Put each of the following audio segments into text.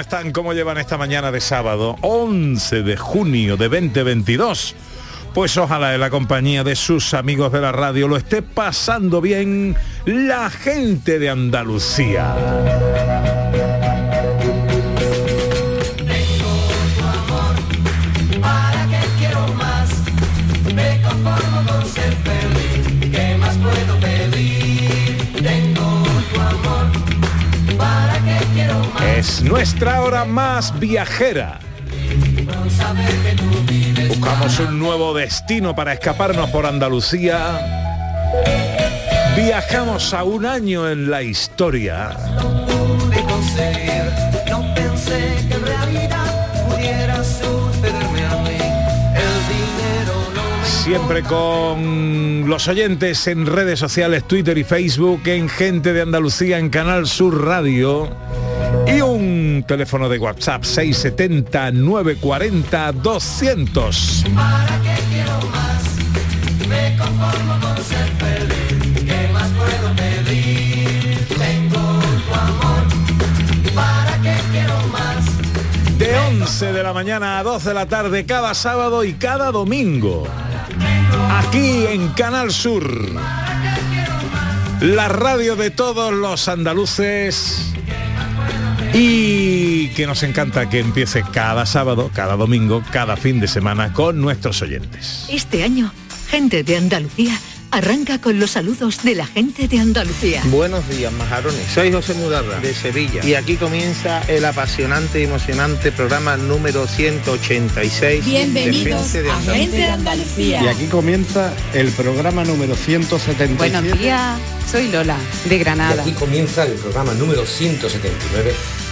¿Cómo están? ¿Cómo llevan esta mañana de sábado? 11 de junio de 2022. Pues ojalá en la compañía de sus amigos de la radio lo esté pasando bien la gente de Andalucía. Quiero más? Es nuestra hora más viajera. Buscamos un nuevo destino para escaparnos por Andalucía. Viajamos a un año en la historia. Siempre con los oyentes en redes sociales, Twitter y Facebook, en Gente de Andalucía, en Canal Sur Radio. Y un teléfono de WhatsApp 670 940 200. ¿Para qué quiero más? Me conformo con ser feliz. ¿Qué más puedo pedir? Tengo tu amor. ¿Para qué quiero más? De 11 de la mañana a 12 de la tarde cada sábado y cada domingo. Aquí en Canal Sur. La radio de todos los andaluces. Y que nos encanta que empiece cada sábado, cada domingo, cada fin de semana con nuestros oyentes. Este año, gente de Andalucía arranca con los saludos de la gente de Andalucía. Buenos días, majarones. Soy José Mudarra, de Sevilla. Y aquí comienza el apasionante y emocionante programa número 186 Bienvenidos de Gente de a Andalucía. Gente de Andalucía. Y aquí comienza el programa número 177. Buenos días, soy Lola, de Granada. Aquí comienza el programa número 179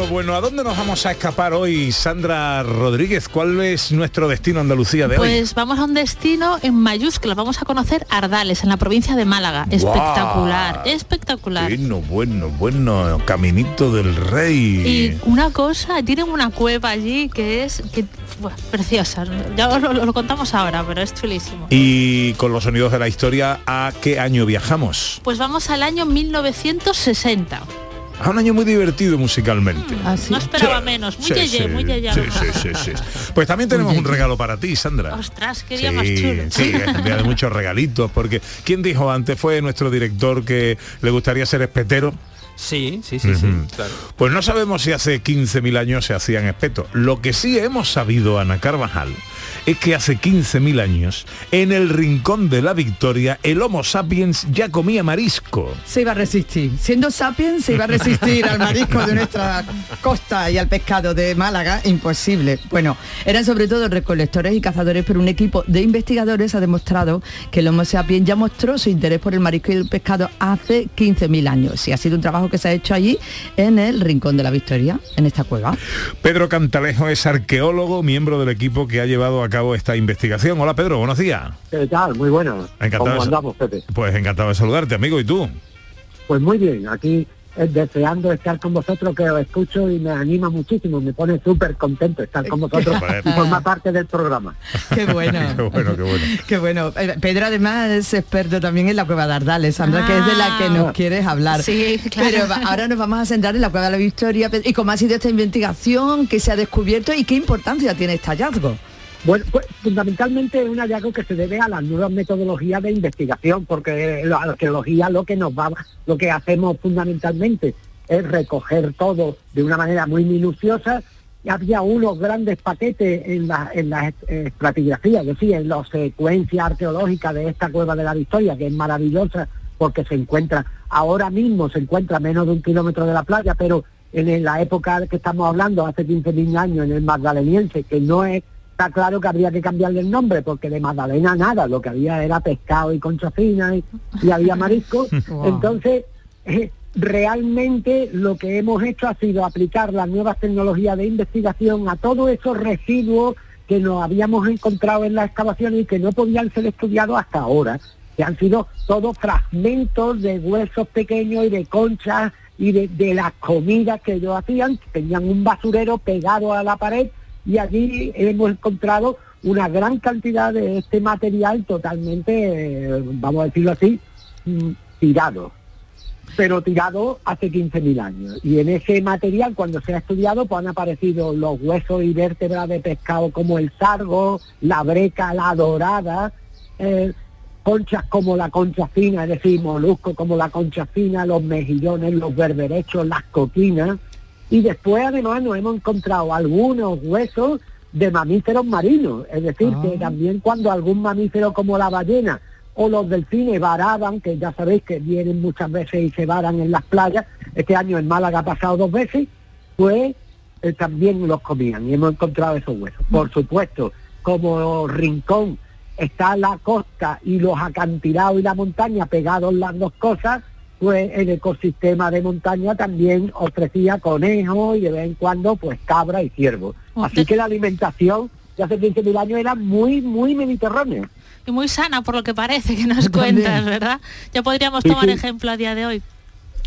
Bueno, bueno, ¿a dónde nos vamos a escapar hoy, Sandra Rodríguez? ¿Cuál es nuestro destino Andalucía de hoy? Pues vamos a un destino en mayúsculas, vamos a conocer Ardales, en la provincia de Málaga. Espectacular, espectacular. Bueno, bueno, bueno, Caminito del Rey. Y una cosa, tienen una cueva allí que es que, preciosa. Ya os lo, lo contamos ahora, pero es chulísimo. Y con los sonidos de la historia, ¿a qué año viajamos? Pues vamos al año 1960. A un año muy divertido musicalmente. No esperaba Sí. menos, muy Sí, yeye, sí, muy yeye. sí, sí, sí, sí. Pues también tenemos un regalo para ti, Sandra. Ostras, qué día Sí, más chulo. sí, es un día de muchos regalitos, porque ¿quién dijo antes? Fue nuestro director que le gustaría ser espetero. Sí, sí, sí, sí, claro. Pues no sabemos si hace 15.000 años se hacían espetos. Lo que sí hemos sabido, Ana Carvajal, es que hace 15.000 años, en el rincón de la Victoria, el Homo sapiens ya comía marisco. Se iba a resistir. Siendo sapiens, se iba a resistir al marisco de nuestra costa y al pescado de Málaga. Imposible. Bueno, eran sobre todo recolectores y cazadores, pero un equipo de investigadores ha demostrado que el Homo sapiens ya mostró su interés por el marisco y el pescado hace 15.000 años. Y ha sido un trabajo que se ha hecho allí en el rincón de la Victoria, en esta cueva. Pedro Cantalejo es arqueólogo, miembro del equipo que ha llevado a cabo esta investigación. Hola Pedro, buenos días. ¿Qué tal? Muy bueno. Encantado ¿Cómo de- andamos, Pepe? Pues encantado de saludarte, amigo, ¿y tú? Pues muy bien, aquí eh, deseando estar con vosotros, que os escucho y me anima muchísimo, me pone súper contento estar con vosotros y formar parte del programa. Qué bueno. qué bueno, qué bueno. Qué bueno. Eh, Pedro además es experto también en la cueva de Ardales, Sandra, que es de la que nos quieres hablar. Sí, claro. Pero ahora nos vamos a centrar en la cueva de la Victoria Pedro, y cómo ha sido esta investigación, qué se ha descubierto y qué importancia tiene este hallazgo. Bueno, pues fundamentalmente es un hallazgo que se debe a las nuevas metodologías de investigación, porque la arqueología lo que nos va, lo que hacemos fundamentalmente es recoger todo de una manera muy minuciosa. Había unos grandes paquetes en la, en la estratigrafía, es decir, en la secuencia arqueológica de esta cueva de la Victoria, que es maravillosa porque se encuentra, ahora mismo se encuentra a menos de un kilómetro de la playa, pero en la época que estamos hablando, hace 15.000 años, en el Magdaleniense, que no es está claro que habría que cambiarle el nombre porque de Magdalena nada, lo que había era pescado y concha fina y, y había marisco. Wow. Entonces, eh, realmente lo que hemos hecho ha sido aplicar las nuevas tecnologías de investigación a todos esos residuos que nos habíamos encontrado en las excavaciones y que no podían ser estudiados hasta ahora, que han sido todos fragmentos de huesos pequeños y de conchas y de, de las comidas que ellos hacían, tenían un basurero pegado a la pared y allí hemos encontrado una gran cantidad de este material totalmente, eh, vamos a decirlo así, mm, tirado, pero tirado hace 15.000 años. Y en ese material, cuando se ha estudiado, pues han aparecido los huesos y vértebras de pescado como el sargo, la breca, la dorada, eh, conchas como la concha fina, es decir, moluscos como la concha fina, los mejillones, los berberechos, las coquinas. Y después además nos hemos encontrado algunos huesos de mamíferos marinos, es decir, que también cuando algún mamífero como la ballena o los delfines varaban, que ya sabéis que vienen muchas veces y se varan en las playas, este año en Málaga ha pasado dos veces, pues eh, también los comían y hemos encontrado esos huesos. Por supuesto, como rincón está la costa y los acantilados y la montaña pegados las dos cosas, pues el ecosistema de montaña también ofrecía conejos y de vez en cuando pues cabra y ciervo. Así que la alimentación de hace 15.000 años era muy, muy mediterránea. Y muy sana por lo que parece que nos También. cuentas, ¿verdad? Ya podríamos tomar sí. ejemplo a día de hoy.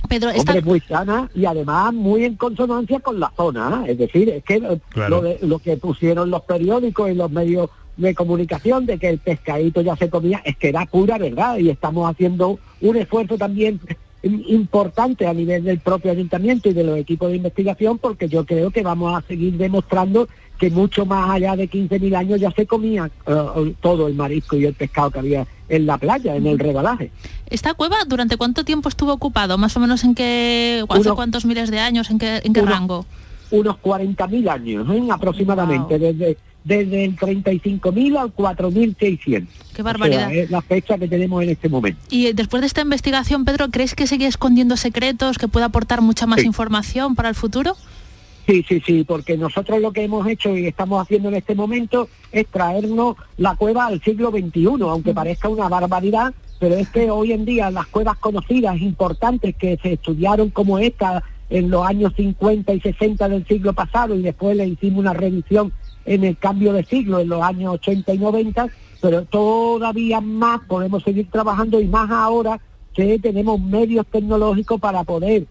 Pedro, esta- Hombre, muy sana y además muy en consonancia con la zona. ¿eh? Es decir, es que lo- Claro. lo, de- lo que pusieron los periódicos y los medios de comunicación de que el pescadito ya se comía, es que era pura verdad y estamos haciendo un esfuerzo también importante a nivel del propio ayuntamiento y de los equipos de investigación porque yo creo que vamos a seguir demostrando que mucho más allá de 15.000 años ya se comía eh, todo el marisco y el pescado que había en la playa, en el rebalaje. ¿Esta cueva durante cuánto tiempo estuvo ocupado? Más o menos en qué, hace cuántos miles de años, en qué, en qué rango. unos 40.000 años ¿eh? aproximadamente, desde, desde el 35.000 al 4.600. Qué barbaridad. O sea, es la fecha que tenemos en este momento. Y eh, después de esta investigación, Pedro, ¿crees que sigue escondiendo secretos, que pueda aportar mucha más Sí. información para el futuro? Sí, sí, sí, porque nosotros lo que hemos hecho y estamos haciendo en este momento es traernos la cueva al siglo XXI, aunque parezca una barbaridad, pero es que hoy en día las cuevas conocidas, importantes, que se estudiaron como esta en los años 50 y 60 del siglo pasado y después le hicimos una revisión en el cambio de siglo, en los años 80 y 90, pero todavía más podemos seguir trabajando y más ahora que tenemos medios tecnológicos para poder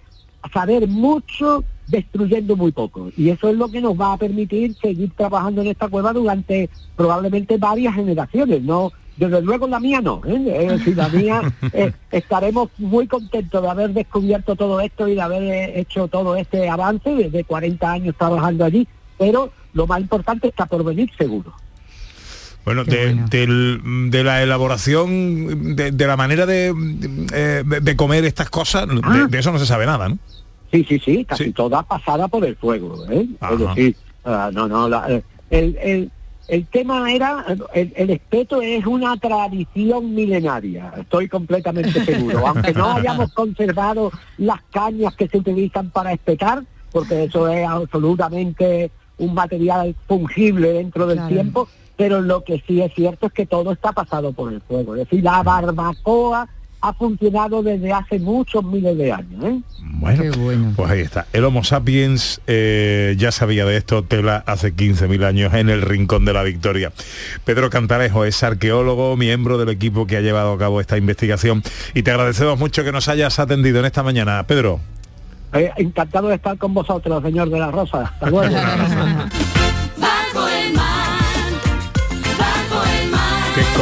saber mucho destruyendo muy poco. Y eso es lo que nos va a permitir seguir trabajando en esta cueva durante probablemente varias generaciones. No, desde luego la mía no. ¿eh? Es decir, la mía eh, estaremos muy contentos de haber descubierto todo esto y de haber eh, hecho todo este avance desde 40 años trabajando allí. Pero lo más importante está por venir seguro. Bueno, de, del- de la elaboración, de, de la manera de, eh, de- de comer estas cosas, de, de eso no se sabe nada, ¿no? Sí, sí, sí, casi toda pasada por el fuego. ¿eh? Es decir, ah, no, no, la- eh, el, el, el tema era, el, el espeto es una tradición milenaria, estoy completamente seguro. Aunque no hayamos conservado las cañas que se utilizan para espetar, porque eso es absolutamente un material fungible dentro del Claro. tiempo, pero lo que sí es cierto es que todo está pasado por el fuego. Es decir, la barbacoa ha funcionado desde hace muchos miles de años. ¿eh? Bueno, pues ahí está. El Homo sapiens eh, ya sabía de esto, tela hace 15.000 años en el Rincón de la Victoria. Pedro Cantalejo es arqueólogo, miembro del equipo que ha llevado a cabo esta investigación y te agradecemos mucho que nos hayas atendido en esta mañana. Pedro. Eh, encantado de estar con vosotros, señor de la Rosa.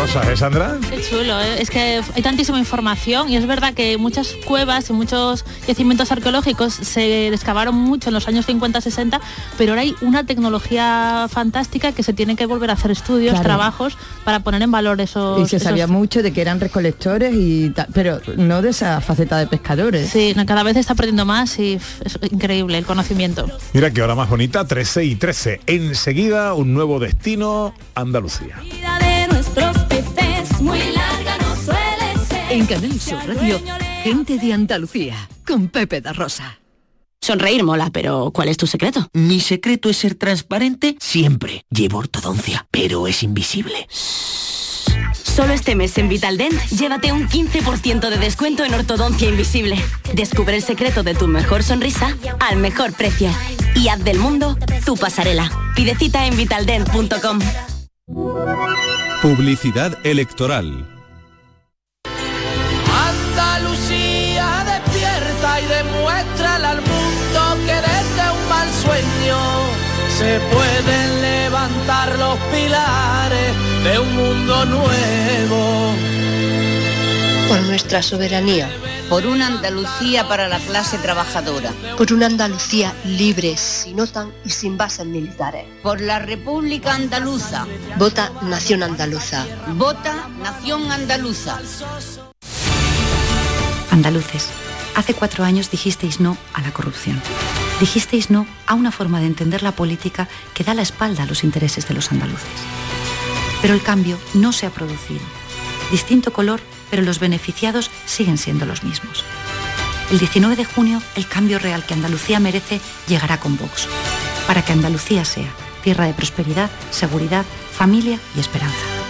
cosas, eh, Sandra? Qué chulo, ¿eh? es que hay tantísima información y es verdad que muchas cuevas y muchos yacimientos arqueológicos se excavaron mucho en los años 50-60, pero ahora hay una tecnología fantástica que se tiene que volver a hacer estudios, Claro. trabajos para poner en valor esos... Y se sabía mucho de que eran recolectores y tal, pero no de esa faceta de pescadores. Sí, no, cada vez se está aprendiendo más y es increíble el conocimiento. Mira qué hora más bonita, 13 y 13. Enseguida un nuevo destino, Andalucía. vida de nuestros peces muy larga no suele ser. En Canal Sur Radio, gente de Andalucía, con Pepe da Rosa. Sonreír mola, pero ¿cuál es tu secreto? Mi secreto es ser transparente siempre. Llevo ortodoncia, pero es invisible. Solo este mes en Vitaldent, llévate un 15% de descuento en ortodoncia invisible. Descubre el secreto de tu mejor sonrisa al mejor precio. Y haz del mundo tu pasarela. Pide cita en vitaldent.com. Publicidad electoral. Andalucía despierta y demuestra al mundo que desde un mal sueño se pueden levantar los pilares de un mundo nuevo. Por nuestra soberanía. Por una Andalucía para la clase trabajadora. Por una Andalucía libre, sin OTAN y sin bases militares. Por la República Andaluza. Vota Nación Andaluza. Vota Nación Andaluza. Andaluces, hace cuatro años dijisteis no a la corrupción. Dijisteis no a una forma de entender la política que da la espalda a los intereses de los andaluces. Pero el cambio no se ha producido. Distinto color, pero los beneficiados siguen siendo los mismos. El 19 de junio, el cambio real que Andalucía merece llegará con Vox, para que Andalucía sea tierra de prosperidad, seguridad, familia y esperanza.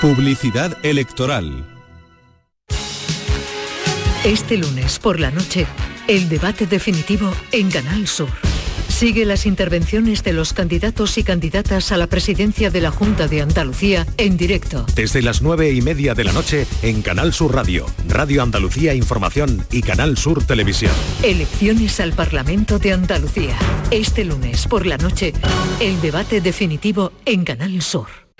Publicidad electoral. Este lunes por la noche, el debate definitivo en Canal Sur. Sigue las intervenciones de los candidatos y candidatas a la presidencia de la Junta de Andalucía en directo. Desde las nueve y media de la noche en Canal Sur Radio, Radio Andalucía Información y Canal Sur Televisión. Elecciones al Parlamento de Andalucía. Este lunes por la noche, el debate definitivo en Canal Sur.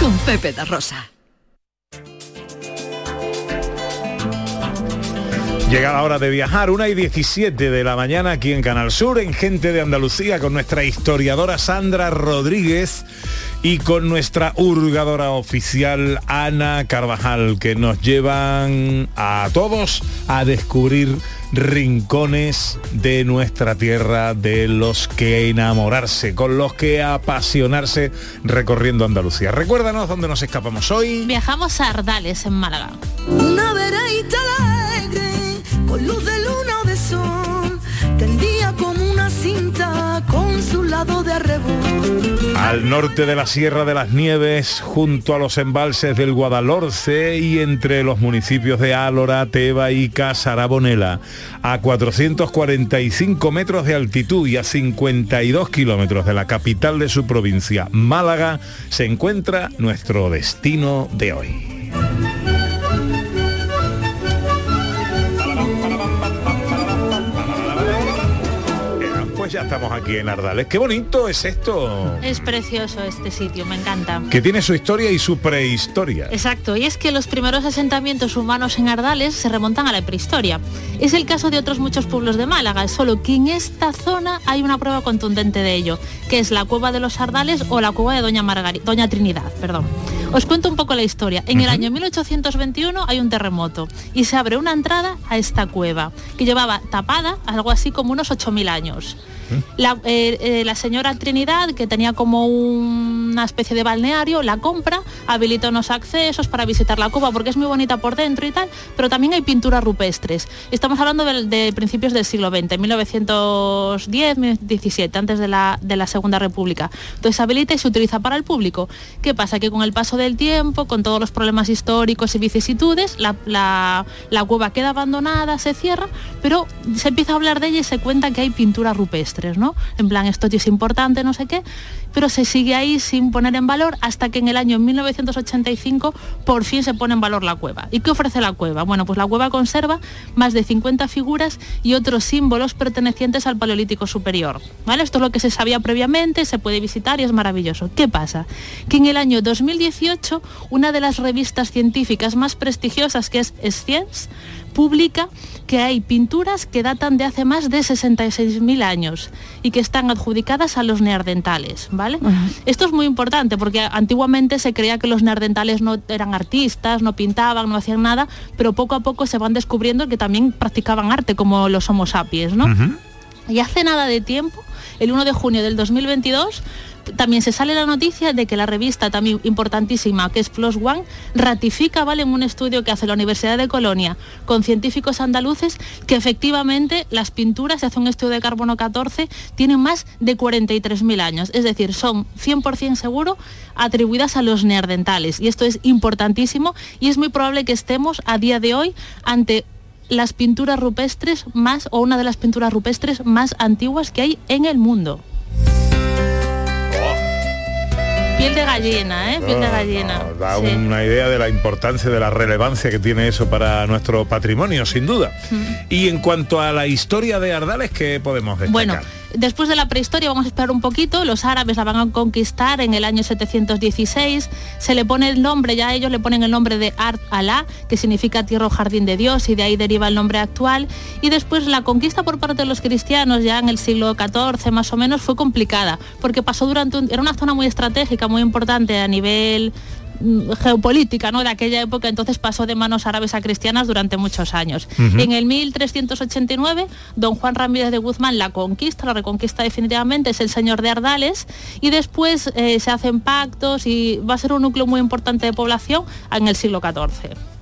con Pepe da Rosa. Llega la hora de viajar, una y 17 de la mañana aquí en Canal Sur, en Gente de Andalucía, con nuestra historiadora Sandra Rodríguez y con nuestra hurgadora oficial Ana Carvajal, que nos llevan a todos a descubrir rincones de nuestra tierra, de los que enamorarse, con los que apasionarse recorriendo Andalucía. Recuérdanos dónde nos escapamos hoy. Viajamos a Ardales, en Málaga. Una veredita alegre, con luz de luna o de sol, tendía como una cinta con su lado de arrebol. Al norte de la Sierra de las Nieves, junto a los embalses del Guadalhorce y entre los municipios de Álora, Teba y Casarabonela, a 445 metros de altitud y a 52 kilómetros de la capital de su provincia, Málaga, se encuentra nuestro destino de hoy. Ya estamos aquí en Ardales. Qué bonito es esto. Es precioso este sitio, me encanta. Que tiene su historia y su prehistoria. Exacto, y es que los primeros asentamientos humanos en Ardales se remontan a la prehistoria. Es el caso de otros muchos pueblos de Málaga, solo que en esta zona hay una prueba contundente de ello, que es la cueva de los Ardales o la cueva de Doña, Margari- Doña Trinidad. Perdón. Os cuento un poco la historia. En el año 1821 hay un terremoto y se abre una entrada a esta cueva, que llevaba tapada algo así como unos 8.000 años. La, eh, eh, la señora Trinidad, que tenía como un- una especie de balneario, la compra, habilita unos accesos para visitar la cueva porque es muy bonita por dentro y tal, pero también hay pinturas rupestres. Estamos hablando de, principios del siglo XX, 1910, 17, antes de la, de la Segunda República. Entonces habilita y se utiliza para el público. ¿Qué pasa? Que con el paso del tiempo, con todos los problemas históricos y vicisitudes, la, la- la cueva queda abandonada, se cierra, pero se empieza a hablar de ella y se cuenta que hay pinturas rupestres, ¿no? En plan, esto es importante, no sé qué, pero se sigue ahí sin poner en valor hasta que en el año 1985 por fin se pone en valor la cueva. ¿Y qué ofrece la cueva? Bueno, pues la cueva conserva más de 50 figuras y otros símbolos pertenecientes al Paleolítico Superior. ¿Vale? Esto es lo que se sabía previamente, se puede visitar y es maravilloso. ¿Qué pasa? Que en el año 2018 una de las revistas científicas más prestigiosas que es Science publica que hay pinturas que datan de hace más de 66.000 años y que están adjudicadas a los neandertales, ¿vale? Esto es muy importante porque antiguamente se creía que los neandertales no eran artistas, no pintaban, no hacían nada, pero poco a poco se van descubriendo que también practicaban arte como los homo sapiens, ¿no? Y hace nada de tiempo, el 1 de junio del 2022, también se sale la noticia de que la revista también importantísima, que es Plus One, ratifica, ¿vale? En un estudio que hace la Universidad de Colonia con científicos andaluces, que efectivamente las pinturas, se hace un estudio de carbono 14, tienen más de 43.000 años. Es decir, son 100% seguro atribuidas a los neandertales. Y esto es importantísimo y es muy probable que estemos a día de hoy ante las pinturas rupestres más o una de las pinturas rupestres más antiguas que hay en el mundo. Piel de gallina, ¿eh? Piel de No, gallina. no, da Sí. una idea de la importancia, de la relevancia que tiene eso para nuestro patrimonio, sin duda. Y en cuanto a la historia de Ardales, ¿qué podemos destacar? Bueno, después de la prehistoria vamos a esperar un poquito, los árabes la van a conquistar en el año 716, se le pone el nombre, ya ellos le ponen el nombre de Art Alá, que significa tierra o jardín de Dios, y de ahí deriva el nombre actual, y después la conquista por parte de los cristianos ya en el siglo XIV más o menos fue complicada, porque pasó durante un, era una zona muy estratégica, muy importante a nivel geopolítica ¿no? de aquella época, entonces pasó de manos árabes a cristianas durante muchos años. En el 1389, don Juan Ramírez de Guzmán la conquista, la reconquista definitivamente, es el señor de Ardales, y después eh, se hacen pactos y va a ser un núcleo muy importante de población en el siglo XIV.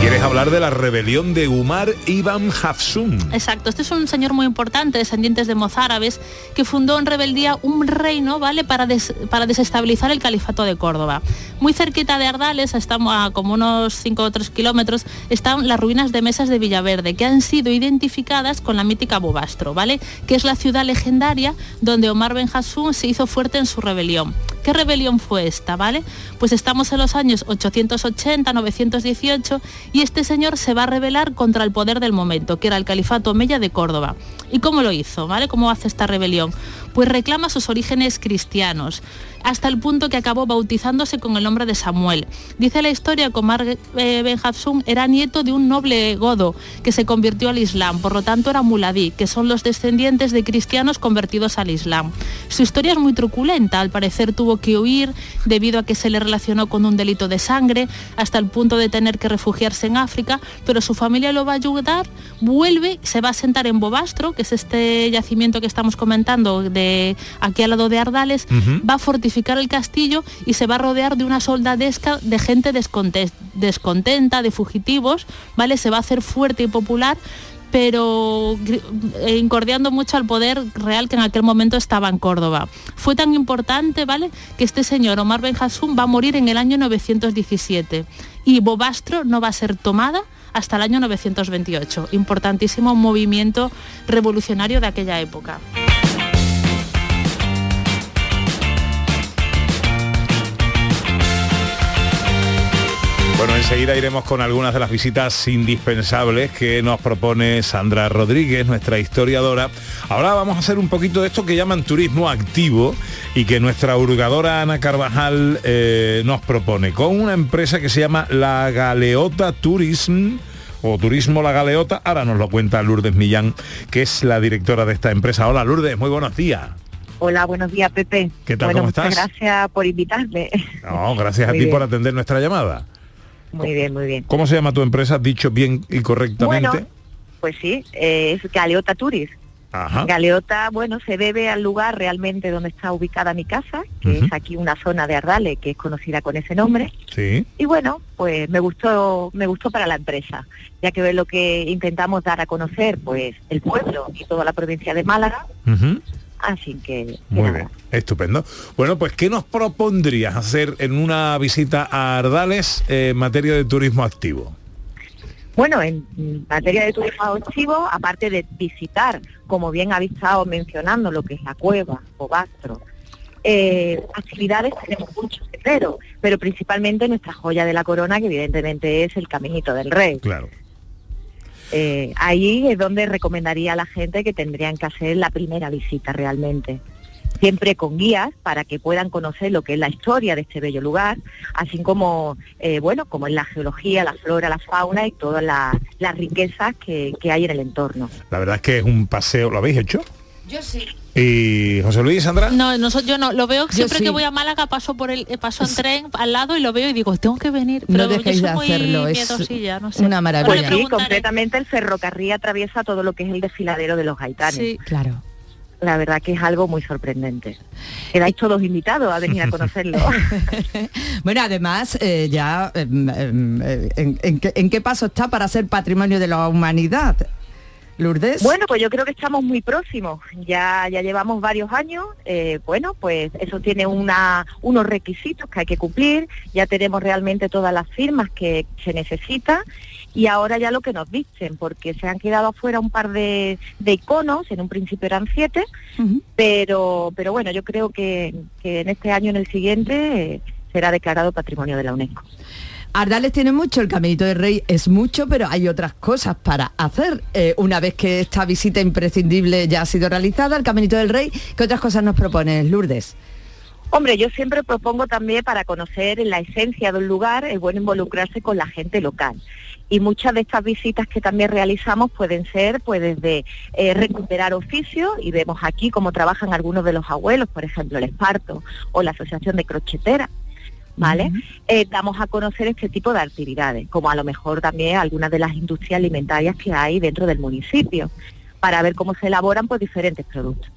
Quieres hablar de la rebelión de Umar Ibn Hafsun. Exacto, este es un señor muy importante, descendientes de mozárabes, que fundó en rebeldía un reino, ¿vale? Para, para desestabilizar el califato de Córdoba. Muy cerquita de Ardales, estamos a como unos 5 o 3 kilómetros, están las ruinas de mesas de Villaverde, que han sido identificadas con la mítica Bobastro, ¿vale? Que es la ciudad legendaria donde Omar Ben Hassun se hizo fuerte en su rebelión. ¿Qué rebelión fue esta, vale? Pues estamos en los años 880, 918 y este señor se va a rebelar contra el poder del momento, que era el califato Omeya de Córdoba. ¿Y cómo lo hizo, vale? ¿Cómo hace esta rebelión? Pues reclama sus orígenes cristianos, hasta el punto que acabó bautizándose con el nombre de Samuel. Dice la historia que Omar eh, Ben Hafsun era nieto de un noble godo que se convirtió al Islam, por lo tanto era muladí, que son los descendientes de cristianos convertidos al Islam. Su historia es muy truculenta, al parecer tuvo que huir debido a que se le relacionó con un delito de sangre, hasta el punto de tener que refugiarse en África, pero su familia lo va a ayudar, vuelve, se va a sentar en Bobastro, que es este yacimiento que estamos comentando aquí al lado de Ardales, va a fortificar el castillo y se va a rodear de una soldadesca de gente desconte- descontenta, de fugitivos, ¿vale? Se va a hacer fuerte y popular pero eh, incordiando mucho al poder real que en aquel momento estaba en Córdoba. Fue tan importante, ¿vale?, que este señor Omar Ben Hassum va a morir en el año 917 y Bobastro no va a ser tomada hasta el año 928. Importantísimo movimiento revolucionario de aquella época. Enseguida iremos con algunas de las visitas indispensables que nos propone Sandra Rodríguez, nuestra historiadora. Ahora vamos a hacer un poquito de esto que llaman turismo activo y que nuestra hurgadora Ana Carvajal eh, nos propone con una empresa que se llama La Galeota Tourism o Turismo La Galeota. Ahora nos lo cuenta Lourdes Millán, que es la directora de esta empresa. Hola Lourdes, muy buenos días. Hola, buenos días, Pepe. ¿Qué tal, Bueno, cómo muchas estás? gracias por invitarme. No, gracias a ti bien. por atender nuestra llamada. Muy bien, muy bien. ¿Cómo se llama tu empresa? Dicho bien y correctamente. Bueno, pues sí, eh, es Galeota Turis. Ajá. Galeota, bueno, se debe al lugar realmente donde está ubicada mi casa, que es aquí una zona de Ardales que es conocida con ese nombre. Sí. Y bueno, pues me gustó, me gustó para la empresa, ya que es lo que intentamos dar a conocer, pues el pueblo y toda la provincia de Málaga. Así que Muy bien, estupendo. Bueno, pues ¿qué nos propondrías hacer en una visita a Ardales eh, en materia de turismo activo? Bueno, en materia de turismo activo, aparte de visitar, como bien habéis estado mencionando, lo que es la cueva o Bastro, eh, actividades tenemos muchos, pero, pero principalmente nuestra joya de la corona, que evidentemente es el Caminito del Rey. Claro. Eh, ahí es donde recomendaría a la gente que tendrían que hacer la primera visita realmente. Siempre con guías para que puedan conocer lo que es la historia de este bello lugar, así como, eh, bueno, como es la geología, la flora, la fauna y todas las, las riquezas que, que hay en el entorno. La verdad es que es un paseo, ¿lo habéis hecho? Yo sí. Y José Luis, Sandra. No, no yo no, lo veo siempre sí. que voy a Málaga paso por el eh, paso en tren al lado y lo veo y digo, tengo que venir, No pero yo dejéis soy de muy hacerlo, es no sé. una maravilla. Pues sí, preguntaré. completamente el ferrocarril atraviesa todo lo que es el desfiladero de los gaitanes. Sí. Claro. La verdad que es algo muy sorprendente. Quedáis todos invitados a venir a conocerlo. Bueno, además, eh, ya, em, em, eh, en, en qué, en qué paso está para ser patrimonio de la humanidad? Lourdes. Bueno, pues yo creo que estamos muy próximos. Ya, ya llevamos varios años. eh, bueno, pues eso tiene una, unos requisitos que hay que cumplir. Ya tenemos realmente todas las firmas que se necesitan. Y ahora ya lo que nos dicen, porque se han quedado afuera un par de, de iconos, en un principio eran siete, pero, pero bueno, yo creo que, que en este año, en el siguiente, eh, será declarado Patrimonio de la UNESCO. Ardales tiene mucho, el Caminito del Rey es mucho, pero hay otras cosas para hacer. Eh, una vez que esta visita imprescindible ya ha sido realizada, el Caminito del Rey, ¿qué otras cosas nos propones, Lourdes? Hombre, yo siempre propongo también para conocer la esencia de un lugar, es bueno involucrarse con la gente local. Y muchas de estas visitas que también realizamos pueden ser pues desde eh, recuperar oficios, y vemos aquí cómo trabajan algunos de los abuelos, por ejemplo el Esparto o la Asociación de Crocheteras. ¿Vale? Eh, damos a conocer este tipo de actividades, como a lo mejor también algunas de las industrias alimentarias que hay dentro del municipio, para ver cómo se elaboran pues diferentes productos.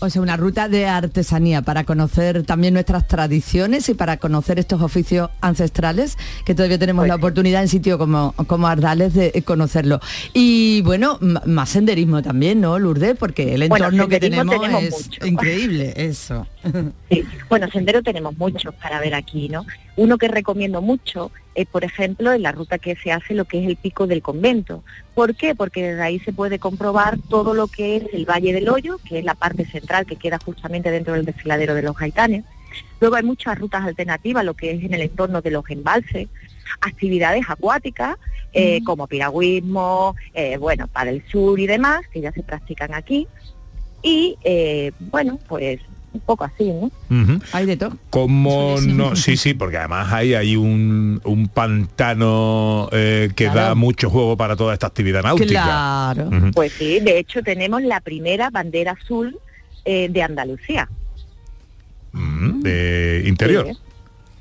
O sea, una ruta de artesanía para conocer también nuestras tradiciones y para conocer estos oficios ancestrales, que todavía tenemos Pues la oportunidad en sitio como, como Ardales de eh, conocerlo. Y bueno, más senderismo también, ¿no, Lourdes? Porque el Bueno, entorno que tenemos, tenemos es mucho. increíble, eso. Sí. Bueno, sendero tenemos muchos para ver aquí, ¿no? Uno que recomiendo mucho es, por ejemplo, en la ruta que se hace lo que es el pico del convento. ¿Por qué? Porque desde ahí se puede comprobar todo lo que es el Valle del Hoyo, que es la parte central que queda justamente dentro del desfiladero de los gaitanes. Luego hay muchas rutas alternativas, lo que es en el entorno de los embalses, actividades acuáticas, eh, como piragüismo, eh, bueno, para el sur y demás, que ya se practican aquí. Y, eh, bueno, pues un poco así, ¿no? Hay de todo. Como no, sí, sí, porque además hay, hay un, un pantano eh, que Claro. da mucho juego para toda esta actividad náutica. Ujú. Pues sí, de hecho tenemos la primera bandera azul eh, de Andalucía, Mm, de interior. Sí,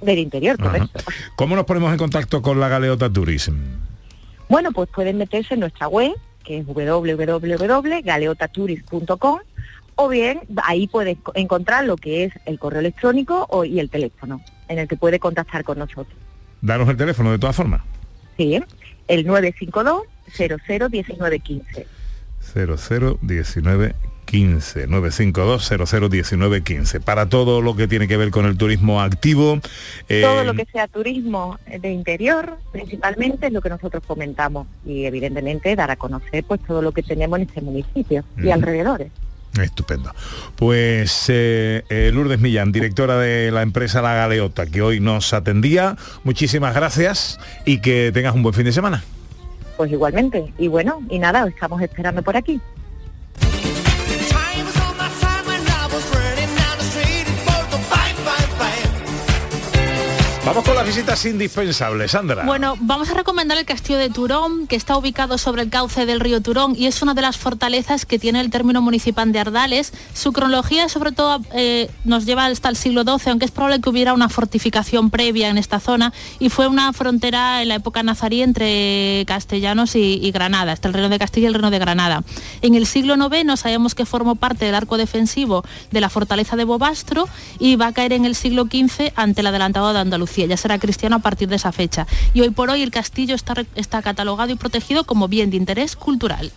del interior, Ajá. correcto. ¿Cómo nos ponemos en contacto con la Galeota Tourism? Bueno, pues pueden meterse en nuestra web, que es www.galeotatourist.com, o bien ahí puedes co- encontrar lo que es el correo electrónico o- y el teléfono, en el que puede contactar con nosotros. Danos el teléfono de todas formas. Sí, el 952 001915. 0019 15 952 0019 15 para todo lo que tiene que ver con el turismo activo eh, Todo lo que sea turismo de interior, principalmente, es lo que nosotros comentamos y evidentemente dar a conocer pues todo lo que tenemos en este municipio y alrededores. Estupendo. Pues eh, eh, Lourdes Millán, directora de la empresa La Galeota, que hoy nos atendía. Muchísimas gracias y que tengas un buen fin de semana. Pues igualmente. Y bueno, y nada, os estamos esperando por aquí. Vamos con las visitas indispensables, Sandra. Bueno, vamos a recomendar el castillo de Turón, que está ubicado sobre el cauce del río Turón y es una de las fortalezas que tiene el término municipal de Ardales. Su cronología, sobre todo, eh, nos lleva hasta el siglo XII, aunque es probable que hubiera una fortificación previa en esta zona y fue una frontera en la época nazarí entre castellanos y, y Granada, hasta el reino de Castilla y el reino de Granada. En el siglo IX sabemos que formó parte del arco defensivo de la fortaleza de Bobastro y va a caer en el siglo XV ante el adelantado de Andalucía. Ya será cristiano a partir de esa fecha. Y hoy por hoy el castillo está, está catalogado y protegido como bien de interés cultural.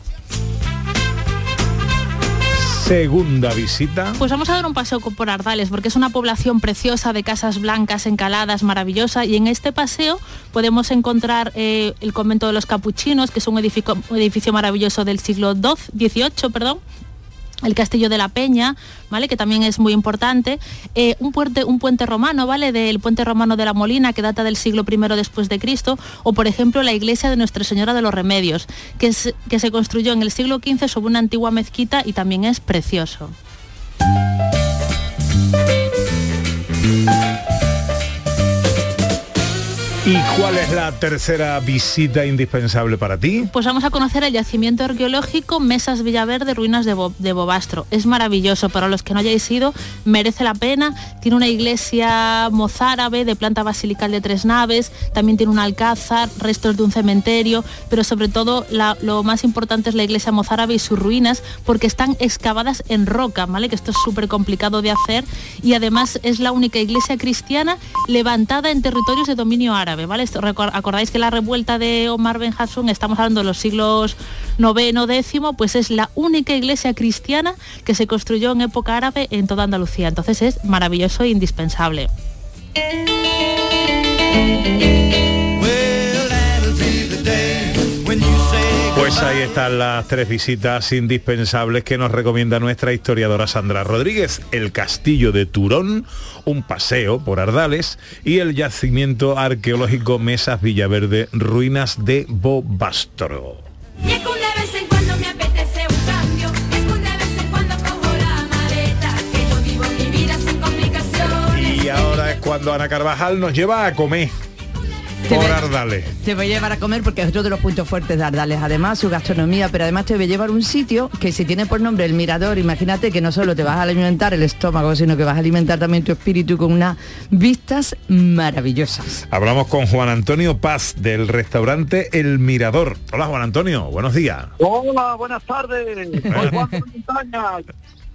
Segunda visita. Pues vamos a dar un paseo por Ardales, porque es una población preciosa de casas blancas, encaladas, maravillosa, y en este paseo podemos encontrar eh, el convento de los capuchinos, que es un edificio, un edificio maravilloso del siglo XII, XVIII, perdón, el castillo de la Peña, ¿vale? Que también es muy importante. Eh, un, puente, romano, ¿vale? Del puente romano de la Molina, que data del siglo I después de Cristo. O, por ejemplo, la iglesia de Nuestra Señora de los Remedios, que, es- que se construyó en el siglo XV sobre una antigua mezquita y también es precioso. ¿Y cuál es la tercera visita indispensable para ti? Pues vamos a conocer el yacimiento arqueológico Mesas Villaverde, ruinas de, Bo- de Bobastro. Es maravilloso, para los que no hayáis ido, merece la pena. Tiene una iglesia mozárabe de planta basilical de tres naves, también tiene un alcázar, restos de un cementerio, pero sobre todo la- lo más importante es la iglesia mozárabe y sus ruinas, porque están excavadas en roca, ¿vale? Que esto es súper complicado de hacer y además es la única iglesia cristiana levantada en territorios de dominio árabe, ¿vale? Esto, acordáis que la revuelta de Omar Ben Hassun, estamos hablando de los siglos noveno, décimo, pues es la única iglesia cristiana que se construyó en época árabe en toda Andalucía. Entonces es maravilloso e indispensable. Pues ahí están las tres visitas indispensables que nos recomienda nuestra historiadora Sandra Rodríguez. El castillo de Turón, un paseo por Ardales y el yacimiento arqueológico Mesas Villaverde, ruinas de Bobastro. Y ahora es cuando Ana Carvajal nos lleva a comer Te por Ardales. Te voy a llevar a comer porque es otro de los puntos fuertes de Ardales, además su gastronomía, pero además te voy a llevar a un sitio que si tiene por nombre el Mirador, imagínate que no solo te vas a alimentar el estómago, sino que vas a alimentar también tu espíritu con unas vistas maravillosas. Hablamos con Juan Antonio Paz del restaurante El Mirador. Hola Juan Antonio, buenos días. Hola, buenas tardes. Soy Juan de Montaña.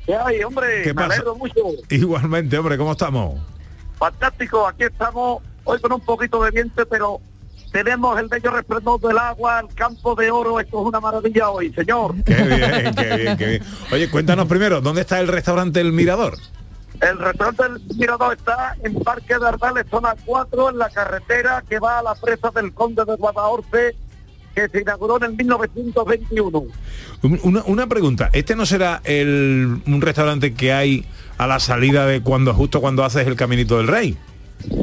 ¿Qué hay, hombre? ¿Qué Me pasa? alegro mucho. Igualmente, hombre, ¿cómo estamos? Fantástico, aquí estamos hoy con un poquito de viento, pero tenemos el bello resplandor del agua, el campo de oro, esto es una maravilla hoy, señor. Qué bien, qué bien, qué bien. Oye, cuéntanos primero, ¿dónde está el restaurante El Mirador? El restaurante del Mirador está en Parque de Ardales, zona 4, en la carretera que va a la presa del Conde de Guadalhorce, que se inauguró en el 1921. Un- Una, una pregunta, ¿este no será el, un restaurante que hay a la salida de cuando justo cuando haces el Caminito del Rey?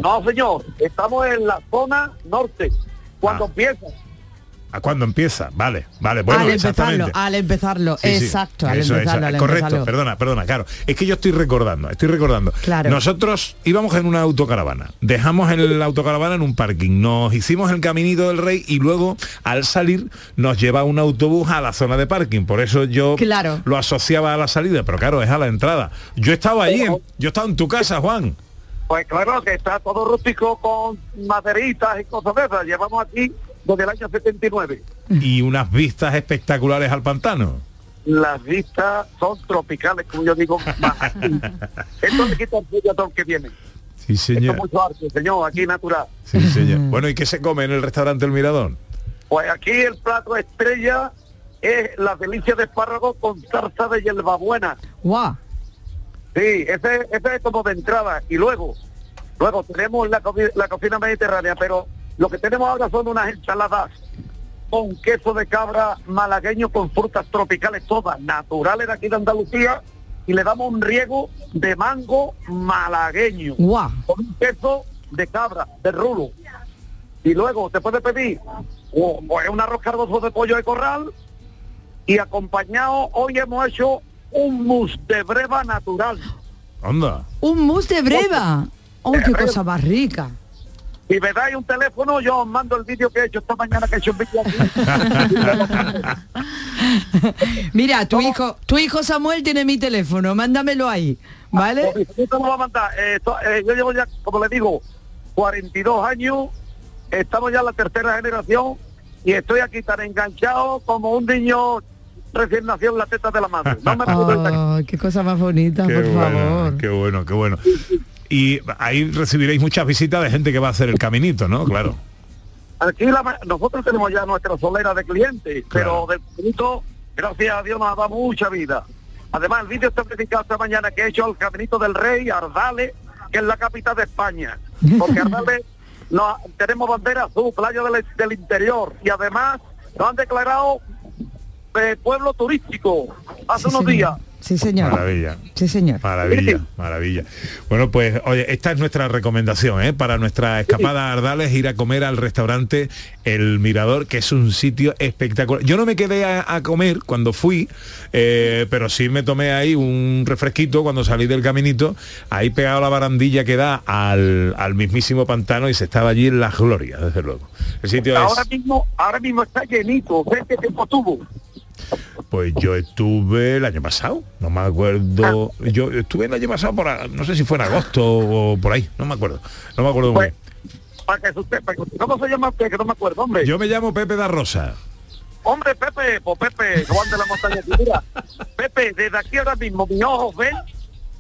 No, señor, estamos en la zona norte, cuando empieza. ¿A cuándo empieza? Vale, vale, bueno, al empezarlo, al empezarlo, Sí, sí, exacto, al eso, empezarlo, al correcto, empezarlo. perdona, perdona, claro. Es que yo estoy recordando, estoy recordando. Claro. Nosotros íbamos en una autocaravana, dejamos el autocaravana en un parking, nos hicimos el caminito del rey y luego al salir nos lleva un autobús a la zona de parking. Por eso yo Claro. lo asociaba a la salida, pero claro, es a la entrada. Yo estaba allí, en- yo estaba en tu casa, Juan. Pues claro que está todo rústico con maderitas y cosas de esas. Llevamos aquí desde el año 79. Y unas vistas espectaculares al pantano. Las vistas son tropicales, como yo digo. más. Esto le quita el todo que viene. Sí, Esto es señor. mucho arte, señor, aquí natural. Sí, señor. Bueno, ¿y qué se come en el restaurante El Mirador? Pues aquí el plato estrella es la delicia de espárrago con salsa de hierbabuena. Guau. Sí, ese, ese es como de entrada. Y luego, luego tenemos la, cocina mediterránea, pero lo que tenemos ahora son unas ensaladas con queso de cabra malagueño con frutas tropicales todas naturales de aquí de Andalucía y le damos un riego de mango malagueño con un queso de cabra, de rulo. Y luego te puede pedir o- pues, un arroz cardoso de pollo de corral y acompañado hoy hemos hecho un mousse de breva natural. Anda. Un mousse de breva. ¡Oh, qué cosa más rica! Si me dais un teléfono, yo os mando el vídeo que he hecho esta mañana, que he hecho un vídeo aquí. Mira, tu hijo, tu hijo Samuel tiene mi teléfono, mándamelo ahí, ¿vale? Pues, yo te lo voy a mandar. Eh, esto- eh, yo llevo ya, como le digo, 42 años, estamos ya en la tercera generación y estoy aquí tan enganchado como un niño recién nacido en la teta de la madre. No me de. Ay, qué cosa más bonita, Qué por bueno, favor. qué bueno, qué bueno. Y ahí recibiréis muchas visitas de gente que va a hacer el caminito, ¿no? Claro. Aquí la nosotros tenemos ya nuestra solera de clientes, pero del caminito, gracias a Dios, nos ha dado mucha vida. Además, el vídeo está dedicado esta mañana que he hecho al Caminito del Rey, Ardales, que es la capital de España. Porque Ardales no, tenemos bandera azul, playa del, del interior, y además nos han declarado eh, pueblo turístico hace unos días. Sí, señor. Maravilla. Sí, señor. Maravilla, maravilla. Bueno, pues oye, esta es nuestra recomendación, ¿eh? Para nuestra escapada a Ardales, ir a comer al restaurante El Mirador, que es un sitio espectacular. Yo no me quedé a, a comer cuando fui, eh, pero sí me tomé ahí un refresquito cuando salí del caminito, ahí pegado a la barandilla que da al, al mismísimo pantano y se estaba allí en las glorias, desde luego. El sitio Ahora es, mismo, ahora mismo está llenito. ¿Ves qué tiempo tuvo? Pues yo estuve el año pasado, no me acuerdo, Ah. yo estuve el año pasado por, no sé si fue en agosto o por ahí, no me acuerdo, no me acuerdo muy bien. Para que usted, para que- ¿Cómo se llama usted? Que no me acuerdo, hombre. Yo me llamo Pepe da Rosa. Hombre, Pepe, pues Pepe, Juan de la Montaña. Mira, Pepe, desde aquí ahora mismo, mis ojos ven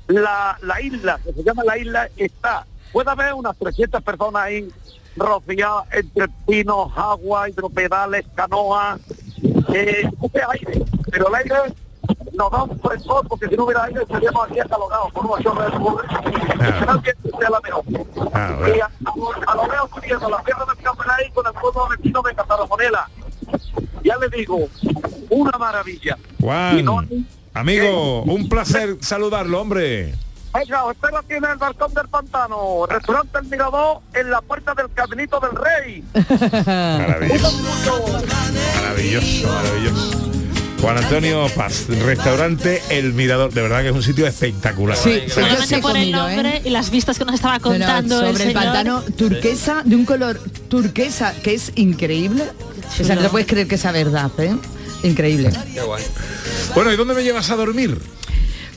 la, la isla, que se llama la isla, está. Puede haber unas 300 personas ahí rociadas entre pinos, agua, hidropedales, canoas, eh, aire. Pero el aire nos da un frescor, porque si no hubiera aire estaríamos aquí acalorados por una chorra de fútbol. Esperar que sea la mejor. Ah, Y a, a, a lo veo subiendo la tierra del Campana ahí con el pueblo vecino de Cataromonela. Ya le digo, una maravilla. No- Juan, amigo, un placer saludarlo, hombre. Venga, os espero aquí en el balcón del pantano, restaurante El Mirador, en la puerta del Caminito del Rey. Maravilloso. Maravilloso, maravilloso. Juan Antonio Paz, restaurante El Mirador, de verdad que es un sitio espectacular. Sí, Solamente por el ¿eh? nombre y las vistas que nos estaba contando el sobre el, pantano turquesa, de un color turquesa que es increíble. O sea, no te puedes creer que sea verdad, ¿eh? Increíble. Bueno, ¿y dónde me llevas a dormir?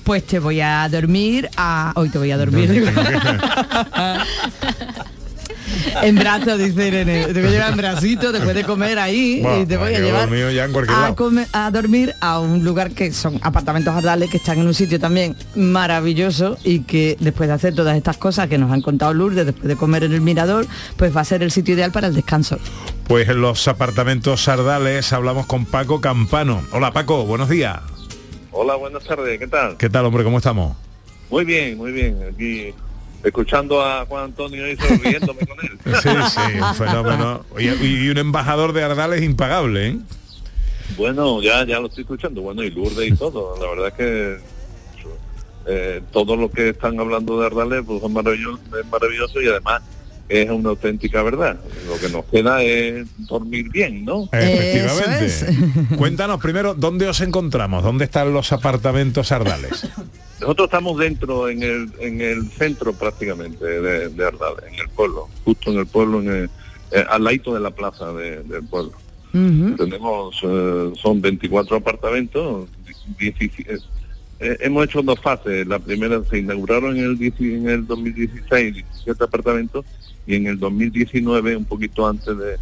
Pues te voy a dormir a... Hoy te voy a dormir. en brazos, dice Irene. Te voy a llevar en bracito después de comer ahí y te voy a llevar ya en a dormir a un lugar que son apartamentos ardales que están en un sitio también maravilloso y que después de hacer todas estas cosas que nos han contado Lourdes, después de comer en el mirador, pues va a ser el sitio ideal para el descanso. Pues en los apartamentos Sardales hablamos con Paco Campano. Hola Paco, buenos días. Hola, buenas tardes, ¿qué tal? ¿Qué tal, hombre? ¿Cómo estamos? Muy bien, muy bien. Aquí escuchando a Juan Antonio y sonriéndome con él. Sí, sí, un fenómeno. Y, y un embajador de Ardales impagable, ¿eh? Bueno, ya, ya lo estoy escuchando, bueno, y Lourdes y todo. La verdad es que eh, todo lo que están hablando de Ardales pues es maravilloso, es maravilloso y además es una auténtica verdad. Lo que nos queda es dormir bien, ¿no? Efectivamente. Cuéntanos primero dónde os encontramos, dónde están los apartamentos Ardales. Nosotros estamos dentro, en el, en el centro prácticamente de, de Ardales, en el pueblo, justo en el pueblo, en el- eh, al ladito de la plaza de- del pueblo. Tenemos, eh, son 24 apartamentos, 17 eh, hemos hecho dos fases. La primera se inauguraron en el, 10 en el 2016, 17 apartamentos, y en el 2019, un poquito antes de,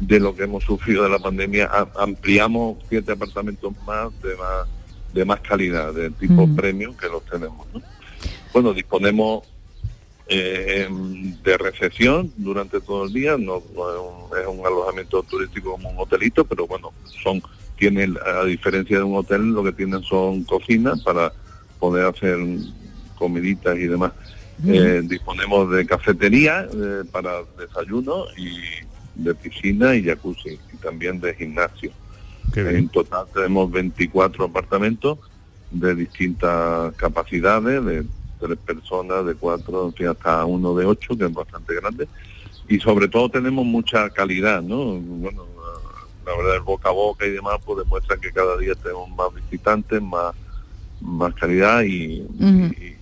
de lo que hemos sufrido de la pandemia, a- ampliamos siete apartamentos más de más, de más calidad, de tipo Mm. premium que los tenemos. ¿no? Bueno, disponemos eh, em, de recepción durante todo el día, no, no es, un, es un alojamiento turístico como un hotelito, pero bueno, son tienen, a diferencia de un hotel, lo que tienen son cocinas para poder hacer comiditas y demás. Eh, disponemos de cafetería eh, para desayuno y, de piscina y jacuzzi y también de gimnasio. En total tenemos 24 apartamentos de distintas capacidades, de tres personas, de cuatro, en fin, hasta uno de ocho, que es bastante grande. Y sobre todo tenemos mucha calidad, ¿no? Bueno, la verdad el boca a boca y demás pues demuestra que cada día tenemos más visitantes, más, más calidad y, y,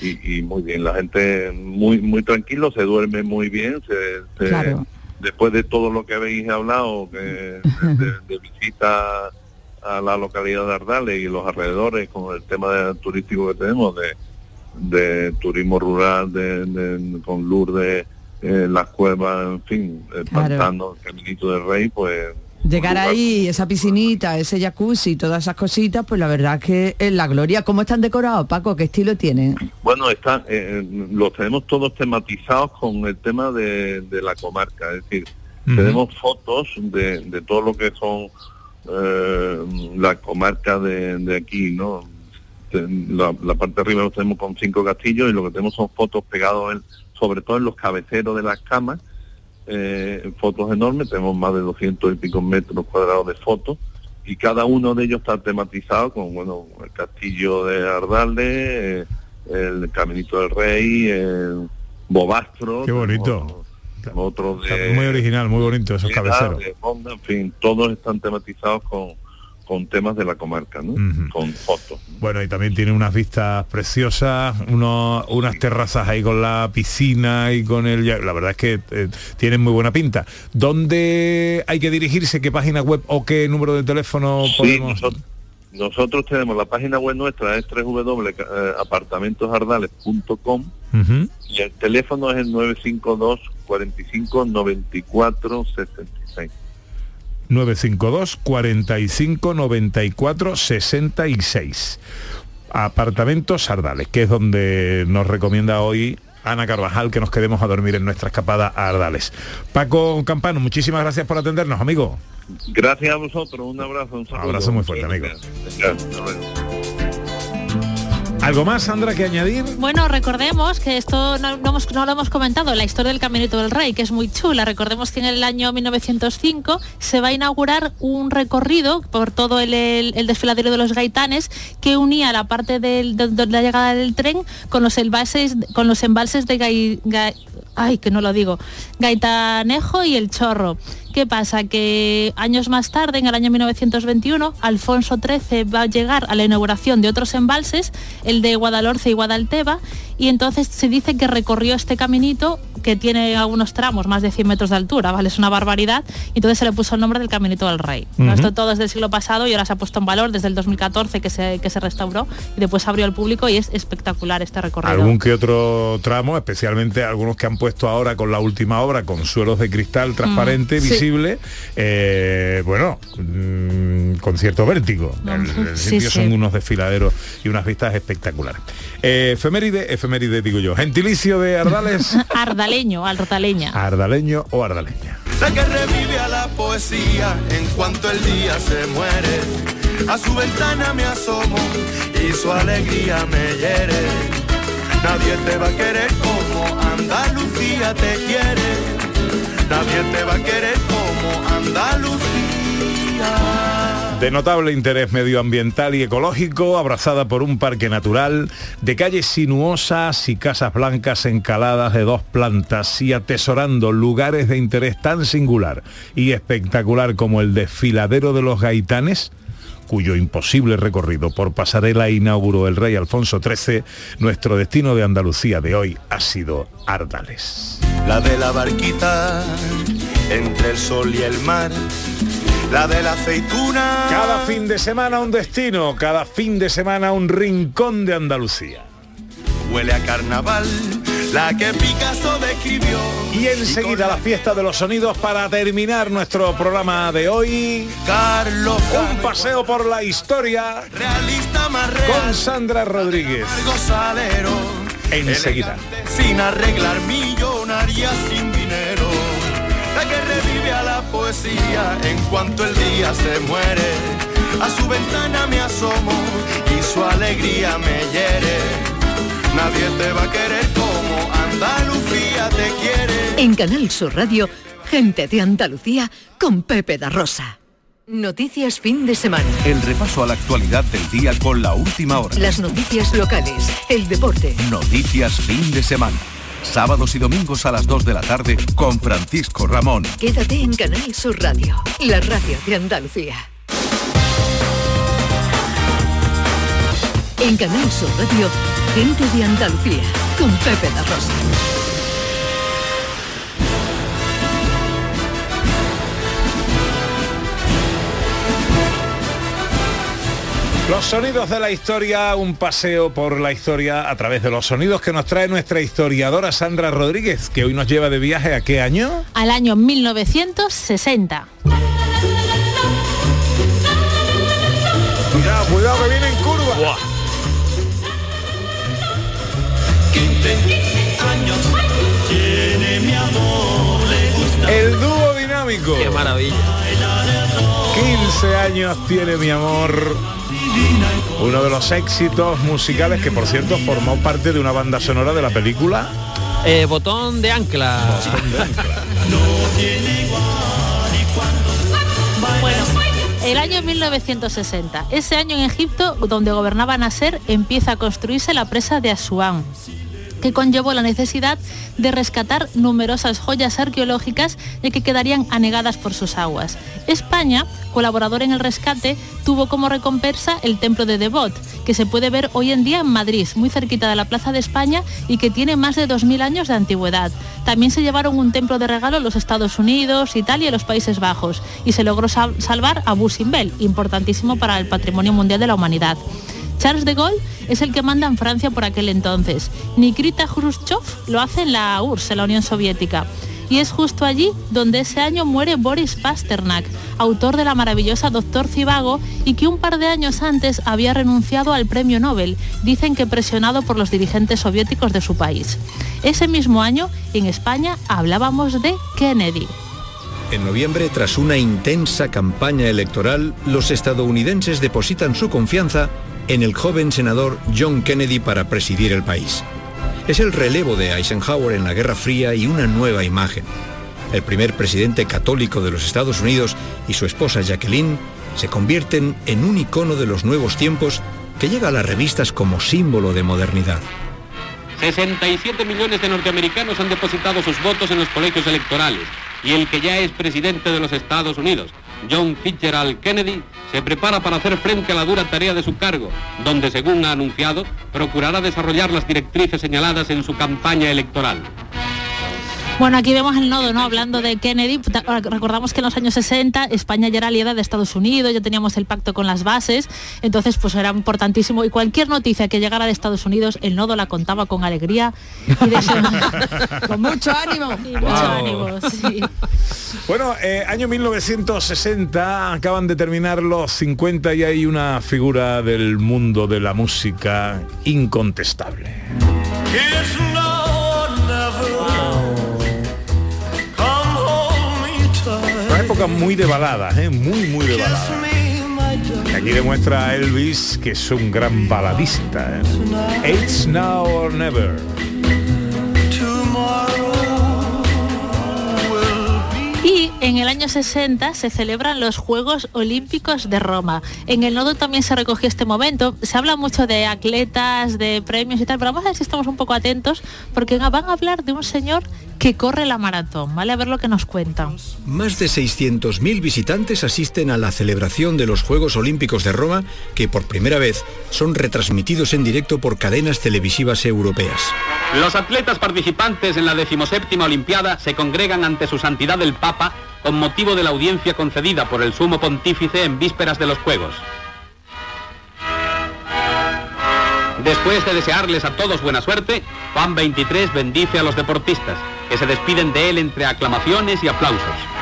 y muy bien. La gente muy muy tranquilo, se duerme muy bien, se, se- Claro. después de todo lo que habéis hablado, que de, de visita a la localidad de Ardales y los alrededores con el tema de- turístico que tenemos de, de turismo rural, de, de- con Lourdes, eh, las cuevas, en fin, el Claro. pantano, el caminito del rey, pues Llegar ahí, esa piscinita, ese jacuzzi, todas esas cositas, pues la verdad es que es la gloria. ¿Cómo están decorados, Paco? ¿Qué estilo tienen? Bueno, está, eh, los tenemos todos tematizados con el tema de, de la comarca, es decir, tenemos fotos de, de todo lo que son eh, la comarca de, de aquí, ¿no? La, la parte de arriba lo tenemos con cinco castillos y lo que tenemos son fotos pegados en- sobre todo en los cabeceros de las camas, eh, fotos enormes, tenemos más de 200 y pico metros cuadrados de fotos y cada uno de ellos está tematizado con bueno el castillo de Ardales, eh, el Caminito del Rey, el Bobastro, Qué bonito. otro de muy original, muy bonito esos cabeceros. en fin, todos están tematizados con, con temas de la comarca, ¿no? Con fotos. Bueno, y también tiene unas vistas preciosas, uno- unas terrazas ahí con la piscina y con el... La verdad es que eh, tienen muy buena pinta. ¿Dónde hay que dirigirse? ¿Qué página web o qué número de teléfono Sí, podemos...? nosotros, nosotros tenemos la página web nuestra es www.apartamentosardales.com Ujú. y el teléfono es el 952 45 94 66. 952 45 94 66. Apartamentos Sardales, que es donde nos recomienda hoy Ana Carvajal que nos quedemos a dormir en nuestra escapada a Ardales. Paco Campano, muchísimas gracias por atendernos, amigo. Gracias a vosotros, un abrazo, un saludo. abrazo muy fuerte, amigo. ¿Algo más, Sandra, que añadir? Bueno, recordemos que esto no, lo hemos comentado, la historia del Caminito del Rey, que es muy chula. Recordemos que en el año 1905 se va a inaugurar un recorrido por todo el, desfiladero de los gaitanes que unía la parte de, la llegada del tren con los embalses, con los embalses de Gai- ay, que no lo digo, Gaitanejo y El Chorro. ¿Qué pasa? Que años más tarde, en el año 1921, Alfonso XIII va a llegar a la inauguración de otros embalses, el de Guadalhorce y Guadalteba, y entonces se dice que recorrió este caminito que tiene algunos tramos, más de 100 metros de altura, ¿vale? Es una barbaridad, y entonces se le puso el nombre del Caminito del Rey. ¿no? Ujú. Esto todo es del siglo pasado y ahora se ha puesto en valor desde el 2014 que se, que se restauró y después abrió al público y es espectacular este recorrido. Algún que otro tramo, especialmente algunos que han puesto ahora con la última obra, con suelos de cristal transparente, Mm, sí. visible, eh, bueno, mm, con cierto vértigo. El, el Sí, sitio sí. son unos desfiladeros y unas vistas espectaculares. Eh, efeméride, efeméride digo yo. Gentilicio de Ardales, Ardaleño, ardaleña. ardaleño o ardaleña. La que revive a la poesía en cuanto el día se muere. A su ventana me asomo y su alegría me hiere. Nadie te va a querer como Andalucía te quiere. Nadie te va a querer como Andalucía. De notable interés medioambiental y ecológico, abrazada por un parque natural, de calles sinuosas y casas blancas encaladas de dos plantas y atesorando lugares de interés tan singular y espectacular como el desfiladero de los gaitanes, cuyo imposible recorrido por pasarela inauguró el rey Alfonso XIII, nuestro destino de Andalucía de hoy ha sido Ardales. La de la barquita entre el sol y el mar. La de la aceituna. Cada fin de semana un destino, cada fin de semana un rincón de Andalucía. Huele a carnaval, la que Picasso describió. Y enseguida la fiesta de los sonidos para terminar nuestro programa de hoy. Carlos Un paseo por la historia realista más real. con Sandra Rodríguez. Salero. Enseguida. Sin arreglar millonaria sin dinero. La que revive a la poesía en cuanto el día se muere. A su ventana me asomo y su alegría me hiere. Nadie te va a querer como Andalucía te quiere. En Canal Sur Radio, Gente de Andalucía con Pepe da Rosa. Noticias fin de semana. El repaso a la actualidad del día con la última hora. Las noticias locales, el deporte. Noticias fin de semana. Sábados y domingos a las 2 de la tarde con Francisco Ramón. Quédate en Canal Sur Radio, la radio de Andalucía. En Canal Sur Radio, gente de Andalucía con Pepe da Rosa. Los sonidos de la historia, un paseo por la historia a través de los sonidos que nos trae nuestra historiadora Sandra Rodríguez, que hoy nos lleva de viaje a qué año? Al año 1960. Cuidado, cuidado que viene en curva. El dúo dinámico. Qué maravilla. 15 años tiene mi amor. Uno de los éxitos musicales que por cierto formó parte de una banda sonora de la película. Eh, botón de ancla. Bueno, el año 1960. Ese año en Egipto, donde gobernaba Nasser, empieza a construirse la presa de Asuán que conllevó la necesidad de rescatar numerosas joyas arqueológicas y que quedarían anegadas por sus aguas. España, colaborador en el rescate, tuvo como recompensa el templo de Devot, que se puede ver hoy en día en Madrid, muy cerquita de la Plaza de España y que tiene más de 2.000 años de antigüedad. También se llevaron un templo de regalo los Estados Unidos, Italia y los Países Bajos y se logró sal- salvar a Busimbel, importantísimo para el patrimonio mundial de la humanidad. Charles de Gaulle es el que manda en Francia por aquel entonces. Nikita Khrushchev lo hace en la URSS, en la Unión Soviética. Y es justo allí donde ese año muere Boris Pasternak, autor de la maravillosa Doctor Civago y que un par de años antes había renunciado al premio Nobel, dicen que presionado por los dirigentes soviéticos de su país. Ese mismo año, en España, hablábamos de Kennedy. En noviembre, tras una intensa campaña electoral, los estadounidenses depositan su confianza en el joven senador John Kennedy para presidir el país. Es el relevo de Eisenhower en la Guerra Fría y una nueva imagen. El primer presidente católico de los Estados Unidos y su esposa Jacqueline se convierten en un icono de los nuevos tiempos que llega a las revistas como símbolo de modernidad. 67 millones de norteamericanos han depositado sus votos en los colegios electorales y el que ya es presidente de los Estados Unidos, John Fitzgerald Kennedy, se prepara para hacer frente a la dura tarea de su cargo, donde, según ha anunciado, procurará desarrollar las directrices señaladas en su campaña electoral. Bueno, aquí vemos el nodo, ¿no? Hablando de Kennedy, recordamos que en los años 60 España ya era aliada de Estados Unidos, ya teníamos el pacto con las bases, entonces pues era importantísimo y cualquier noticia que llegara de Estados Unidos, el nodo la contaba con alegría y de con mucho ánimo. Y mucho ánimo, sí. Bueno, eh, año 1960 acaban de terminar los 50 y hay una figura del mundo de la música incontestable. Muy de baladas, ¿eh? muy muy de baladas. Aquí demuestra Elvis que es un gran baladista. ¿eh? It's now or never. En el año 60 se celebran los Juegos Olímpicos de Roma. En el nodo también se recogió este momento. Se habla mucho de atletas, de premios y tal, pero vamos a ver si estamos un poco atentos porque van a hablar de un señor que corre la maratón, ¿vale? A ver lo que nos cuentan. Más de 600.000 visitantes asisten a la celebración de los Juegos Olímpicos de Roma, que por primera vez son retransmitidos en directo por cadenas televisivas europeas. Los atletas participantes en la decimoséptima Olimpiada se congregan ante su santidad el Papa con motivo de la audiencia concedida por el sumo pontífice en vísperas de los Juegos. Después de desearles a todos buena suerte, Juan 23 bendice a los deportistas, que se despiden de él entre aclamaciones y aplausos.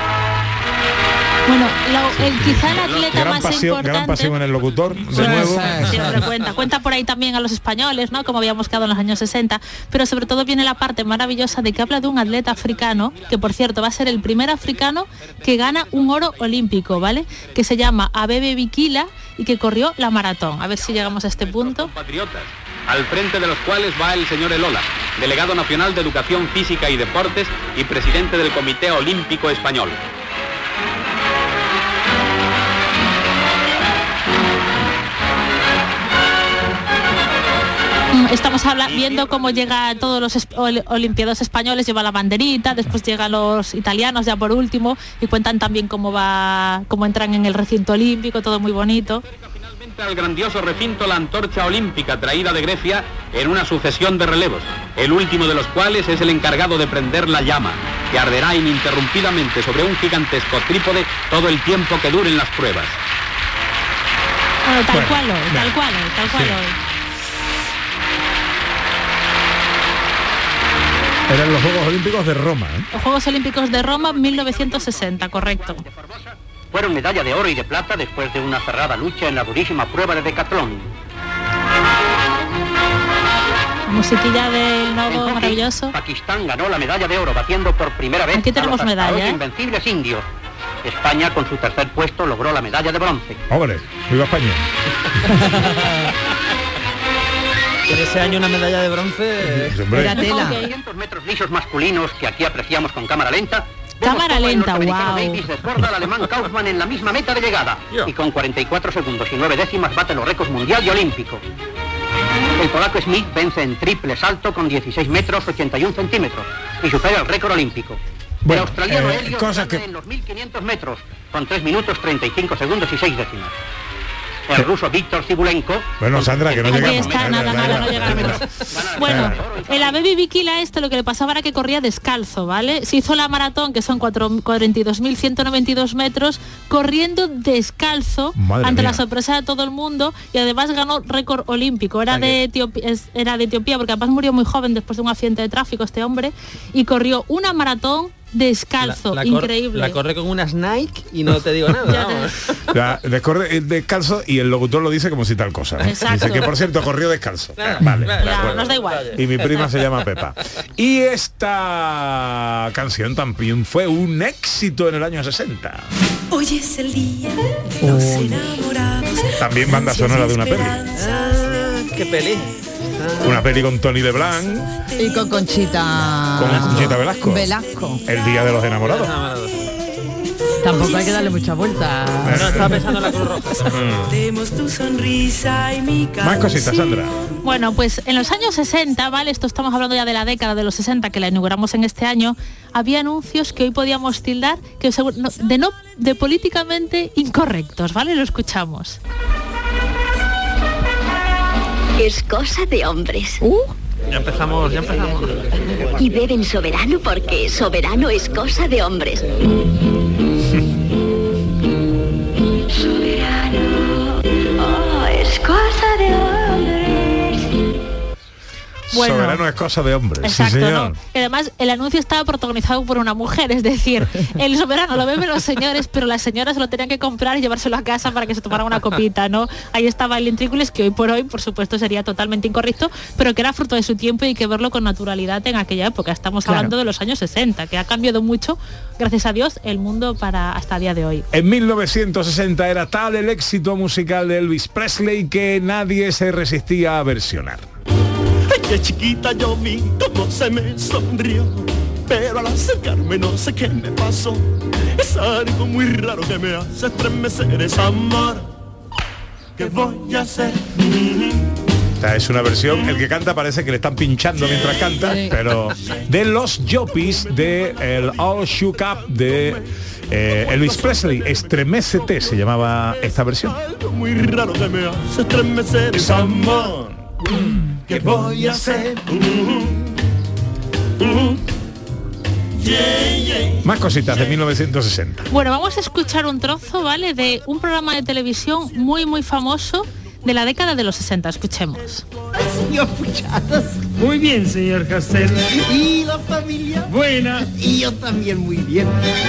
Bueno, lo- el, quizá el atleta Gran más pasión, importante... gran pasión en el locutor, de Sí, nuevo. Siempre cuenta. Cuenta por ahí también a los españoles, ¿no? Como habíamos quedado en los años 60. Pero sobre todo viene la parte maravillosa de que habla de un atleta africano, que por cierto va a ser el primer africano que gana un oro olímpico, ¿vale? Que se llama Abebe Bikila y que corrió la maratón. A ver si llegamos a este punto. Patriotas, al frente de los cuales va el señor Elola, delegado nacional de Educación Física y Deportes y presidente del Comité Olímpico Español. Estamos habla- viendo cómo llega todos los olimpiados españoles, lleva la banderita, después llegan los italianos ya por último y cuentan también cómo va, cómo entran en el recinto olímpico, todo muy bonito. al grandioso recinto la antorcha olímpica traída de Grecia en una sucesión de relevos, el último de los cuales es el encargado de prender la llama, que arderá ininterrumpidamente sobre un gigantesco trípode todo el tiempo que duren las pruebas. Bueno, tal Bueno, cual hoy, tal cual hoy, tal cual Sí. hoy. Eran los Juegos Olímpicos de Roma. ¿eh? Los Juegos Olímpicos de Roma 1960, correcto. Fueron medalla de oro y de plata después de una cerrada lucha en la durísima prueba de decatlón. Musiquilla del nodo maravilloso. Pakistán ganó la medalla de oro batiendo por primera vez Aquí tenemos a los medalla, ¿eh? invencibles indios. España con su tercer puesto logró la medalla de bronce. Hombre, viva España. En ese año una medalla de bronce. Era tela. 200 metros lisos masculinos que aquí apreciamos con cámara lenta. Cámara el lenta, guau. Davis desborda al alemán Kaufmann en la misma meta de llegada y con 44 segundos y 9 décimas bate los récords mundial y olímpico. El polaco Smith vence en triple salto con 16 metros 81 centímetros y supera el récord olímpico. Bueno, el australiano eh, Elliot cosas gana en los 1500 metros con 3 minutos 35 segundos y 6 décimas. El ruso Víctor Cibulenko Bueno, Sandra, que no Aquí llegamos. está, nada, nada, no llegamos. Bueno, el Ave Bikila este lo que le pasaba era que corría descalzo, ¿vale? Se hizo la maratón, que son cuatro- 42.192 metros, corriendo descalzo Madre ante mía. la sorpresa de todo el mundo y además ganó récord olímpico. Era de, Etiopía, era de Etiopía porque además murió muy joven después de un accidente de tráfico este hombre y corrió una maratón descalzo, La increíble. La corre con unas Nike y no te digo nada. descorre- eh, descalzo y el locutor lo dice como si tal cosa. ¿eh? Exacto. Dice que por cierto corrió descalzo. Vale, de Ya, acuerdo. nos da igual. Y mi prima se llama Pepa. Y esta canción también fue un éxito en el año 60. Hoy es el día de los enamorados. También banda sonora de una peli. ¿Qué peli? Una peli con Tony LeBlanc, Y con Conchita. con Conchita Velasco. Velasco. El día de los enamorados. Tampoco hay que darle mucha vuelta. No, estaba pensando en la Cruz Roja. Demos tu sonrisa y mi Más cositas, Sandra. Bueno, pues en los años 60, ¿vale? Esto estamos hablando ya de la década de los 60, que la inauguramos en este año, había anuncios que hoy podíamos tildar que de no de políticamente incorrectos, ¿vale? Lo escuchamos. Es cosa de hombres. Ya empezamos, ya empezamos. Y beben soberano porque soberano es cosa de hombres. soberano. Oh, es cosa de hombres. Bueno. Soberano es cosa de hombres. sí, señor. ¿no? Y además el anuncio estaba protagonizado por una mujer, es decir, el soberano lo beben los señores, pero las señoras se lo tenían que comprar y llevárselo a casa para que se tomara una copita, ¿no? Ahí estaba el intrículis que hoy por hoy, por supuesto, sería totalmente incorrecto, pero que era fruto de su tiempo y hay que verlo con naturalidad en aquella época. Estamos Claro. hablando de los años 60, que ha cambiado mucho, gracias a Dios, el mundo para hasta el día de hoy. En 1960 era tal el éxito musical de Elvis Presley que nadie se resistía a versionar. De chiquita yo vi cómo se me sonrió, pero al acercarme no sé qué me pasó. Es algo muy raro que me hace estremecer, es amor. ¿Qué voy a hacer? Esta es una versión, el que canta parece que le están pinchando mientras canta, pero de los Joppies de el All Shook Up de eh, Elvis Presley, Estremecete se llamaba esta versión. Muy raro que me hace estremecer, es amor. ¿Qué voy a hacer? Yeah, yeah. Más cositas de 1960. Bueno, vamos a escuchar un trozo, ¿vale? De un programa de televisión muy, muy famoso de la década de los 60. Escuchemos. Muy bien, señor Castel. ¿Y la familia? Buena. Y yo también muy bien.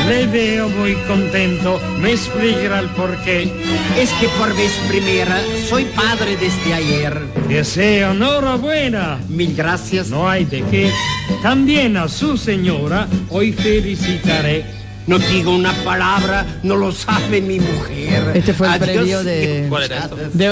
Le veo muy contento. Me explicará el por qué. Es que por vez primera soy padre desde ayer. Deseo enhorabuena. Mil gracias. No hay de qué. También a su señora hoy felicitaré No digo una palabra, no lo sabe mi mujer. Este fue el Adiós, previo de- ¿Cuál era esto? de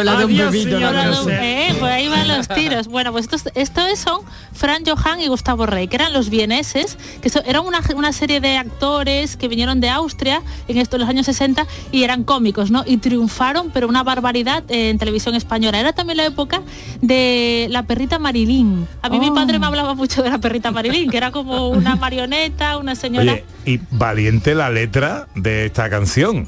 señora no lo José. Eh, pues ahí van los tiros. Bueno, pues estos, estos son Fran Johan y Gustavo Rey, que eran los vieneses, que so- eran una, una serie de actores que vinieron de Austria en estos los años 60 y eran cómicos, ¿no? Y triunfaron, pero una barbaridad eh, en televisión española. Era también la época de la perrita Marilín. A mí mi padre me hablaba mucho de la perrita Marilín, que era como una marioneta, una señora. Oye, y valiente la letra de esta canción.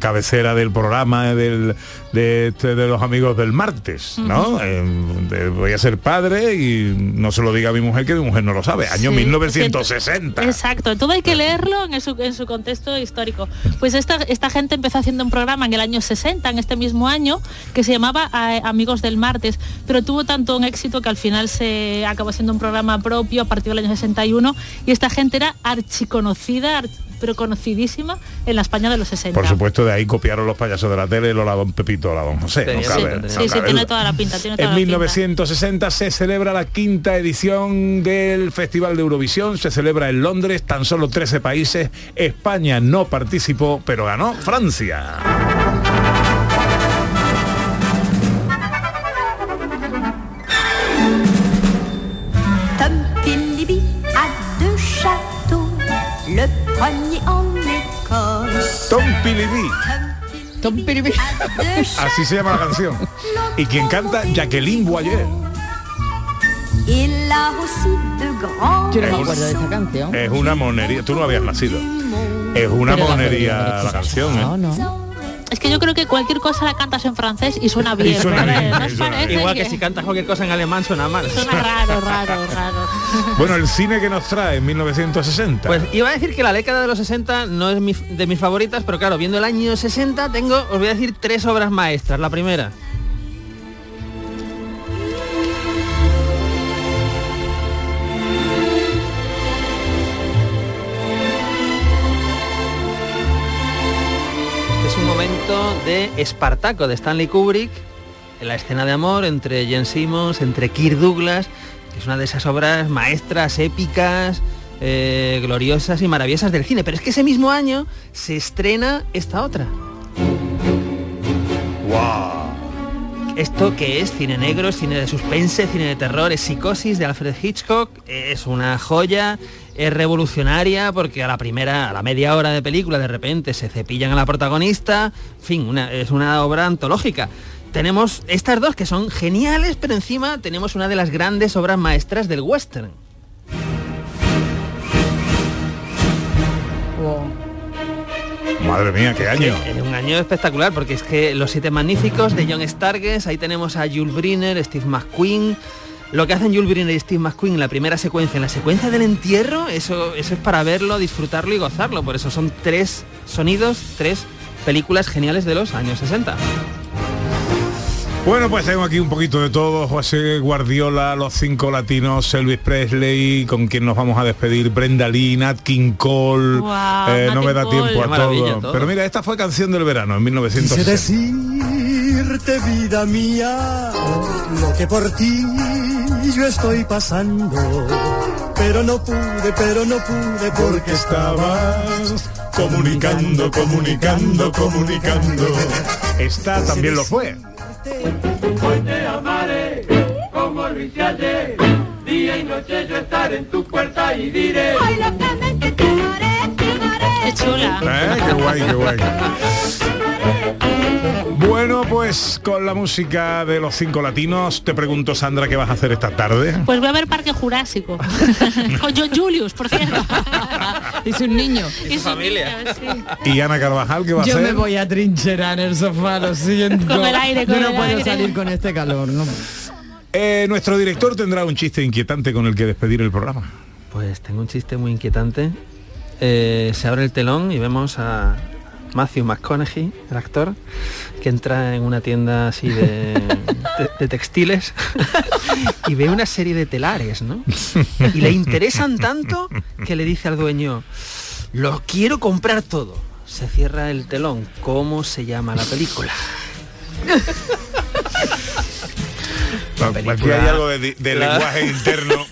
cabecera del programa del, de, este- de los amigos del martes, ¿no? Eh, de voy a ser padre y no se lo diga a mi mujer que mi mujer no lo sabe. Año Sí, 1960. Exacto, todo hay que leerlo en su, en su contexto histórico. Pues esta, esta gente empezó haciendo un programa en el año 60, en este mismo año, que se llamaba eh, Amigos del Martes, pero tuvo tanto un éxito que al final se acabó siendo un programa propio a partir del año 61 y esta gente era archiconocida, arch- pero conocidísima en la España de los 60. Por supuesto, de ahí copiaron los payasos de la tele, el hola don Pepito, hola don José. no Sí, cabe- sí, no sí, cabe sí, tiene duda. toda la pinta, tiene toda En la pinta. 1960 se celebra la quinta edición del Festival de Eurovisión, se celebra en Londres, tan solo 13 países, España no participó, pero ganó Francia. Tom Pilibí, Tom Pilibí. así se llama la canción. Y quien canta, Jacqueline Boyer. Yo no me acuerdo de esta canción. Es una monería, tú no habías nacido. Es una monería la canción, ¿eh? Es que yo creo que cualquier cosa la cantas en francés y suena bien. suena ¿verdad? bien, ¿No os y suena Igual que si cantas cualquier cosa en alemán suena mal. Suena raro, raro, raro. Bueno, el cine que nos trae en 1960. Pues iba a decir que la década de los 60 no es mi- de mis favoritas, pero claro, viendo el año 60 tengo, os voy a decir tres obras maestras. La primera, de Espartaco de Stanley Kubrick, en la escena de amor entre Jen Simmons, entre Kirk Douglas, que es una de esas obras maestras, épicas, eh, gloriosas y maravillosas del cine. Pero es que ese mismo año se estrena esta otra. Esto que es cine negro, cine de suspense, cine de terror, es psicosis de Alfred Hitchcock, es una joya, es revolucionaria porque a la primera, a la media hora de película de repente se cepillan a la protagonista, en fin, es una obra antológica. Tenemos estas dos que son geniales, pero encima tenemos una de las grandes obras maestras del western. Madre mía, qué año. Es un año espectacular porque es que Los Siete Magníficos de John Stargess, ahí tenemos a Jules Briner, Steve McQueen. Lo que hacen Jules Briner y Steve McQueen en la primera secuencia, en la secuencia del entierro, eso, eso es para verlo, disfrutarlo y gozarlo. Por eso son tres sonidos, tres películas geniales de los años 60. Bueno, pues tengo aquí un poquito de todo. José Guardiola, los cinco latinos, Elvis Presley, con quien nos vamos a despedir, Brenda Lee, Nat King Cole. Guau, Eh, Nat no me King da Cole. tiempo a todo. todo. Pero mira, esta fue canción del verano, en Quise 1960. decirte, vida mía, lo que por ti yo estoy pasando. Pero no pude, pero no pude porque estabas comunicando, comunicando, comunicando. Esta también lo fue. Hoy te amaré como lo hice ayer. Día y noche yo estaré en tu puerta y diré. Ay, locamente te amaré, te amaré. Qué chula. Eh, Qué guay, qué guay. Bueno, pues con la música de los cinco latinos, te pregunto, Sandra, ¿qué vas a hacer esta tarde? Pues voy a ver Parque Jurásico. Con John Julius, por cierto. y sus niños. Y su familia. Y Ana Carvajal, ¿qué va a Yo hacer? me voy a trincherar en el sofá, lo siento. Con el aire, con Yo no el puedo aire. salir con este calor, ¿no? Eh, nuestro director tendrá un chiste inquietante con el que despedir el programa. Pues tengo un chiste muy inquietante. Eh, se abre el telón y vemos a Matthew McConaughey, el actor, que entra en una tienda así de, de- de textiles y ve una serie de telares, ¿no? Y le interesan tanto que le dice al dueño, lo quiero comprar todo. Se cierra el telón. ¿Cómo se llama la película? Aquí hay algo de, de La- lenguaje interno.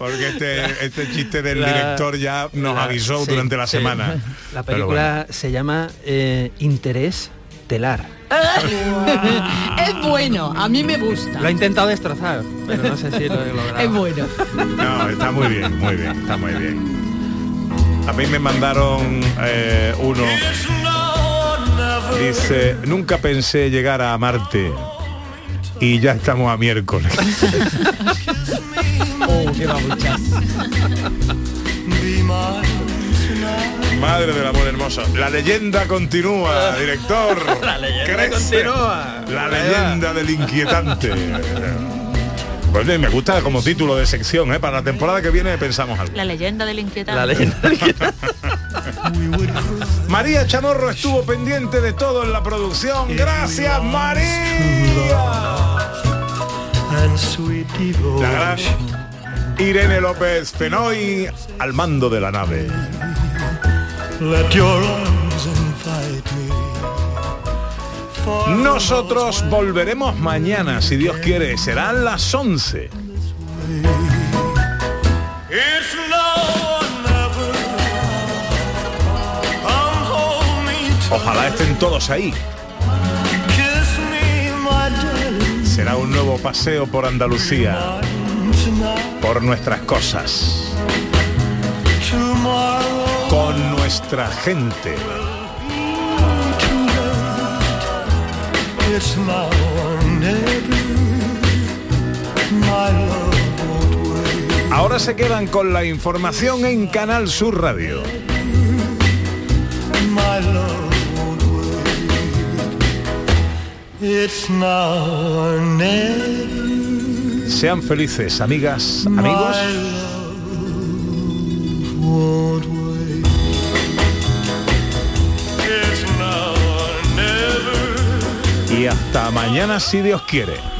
Porque este, este chiste del La- director ya nos la- avisó sí, durante la sí. semana. La película se llama eh, Interés Telar. es bueno, a mí me gusta. Lo he intentado destrozar, pero no sé si lo he logrado. Es bueno. No, está muy bien, muy bien, está muy bien. A mí me mandaron eh, uno. Dice, nunca pensé llegar a Marte y ya estamos a miércoles. Qué babuchas. Madre del amor hermoso. La leyenda continúa, director. La leyenda Crece. continúa. La leyenda del inquietante. Pues me gusta como título de sección, ¿eh? Para la temporada que viene pensamos algo. La leyenda del inquietante. La leyenda María Chamorro estuvo pendiente de todo en la producción. Gracias, María. La gran Irene López Fenoy al mando de la nave. Nosotros volveremos mañana, si Dios quiere. Serán las 11. It's now or never. Come hold me Ojalá estén todos ahí. Será un nuevo paseo por Andalucía. Por nuestras cosas, con nuestra gente. Ahora se quedan con la información en Canal Sur Radio. It's now or never. Sean felices, amigas, amigos. Y hasta mañana, si Dios quiere.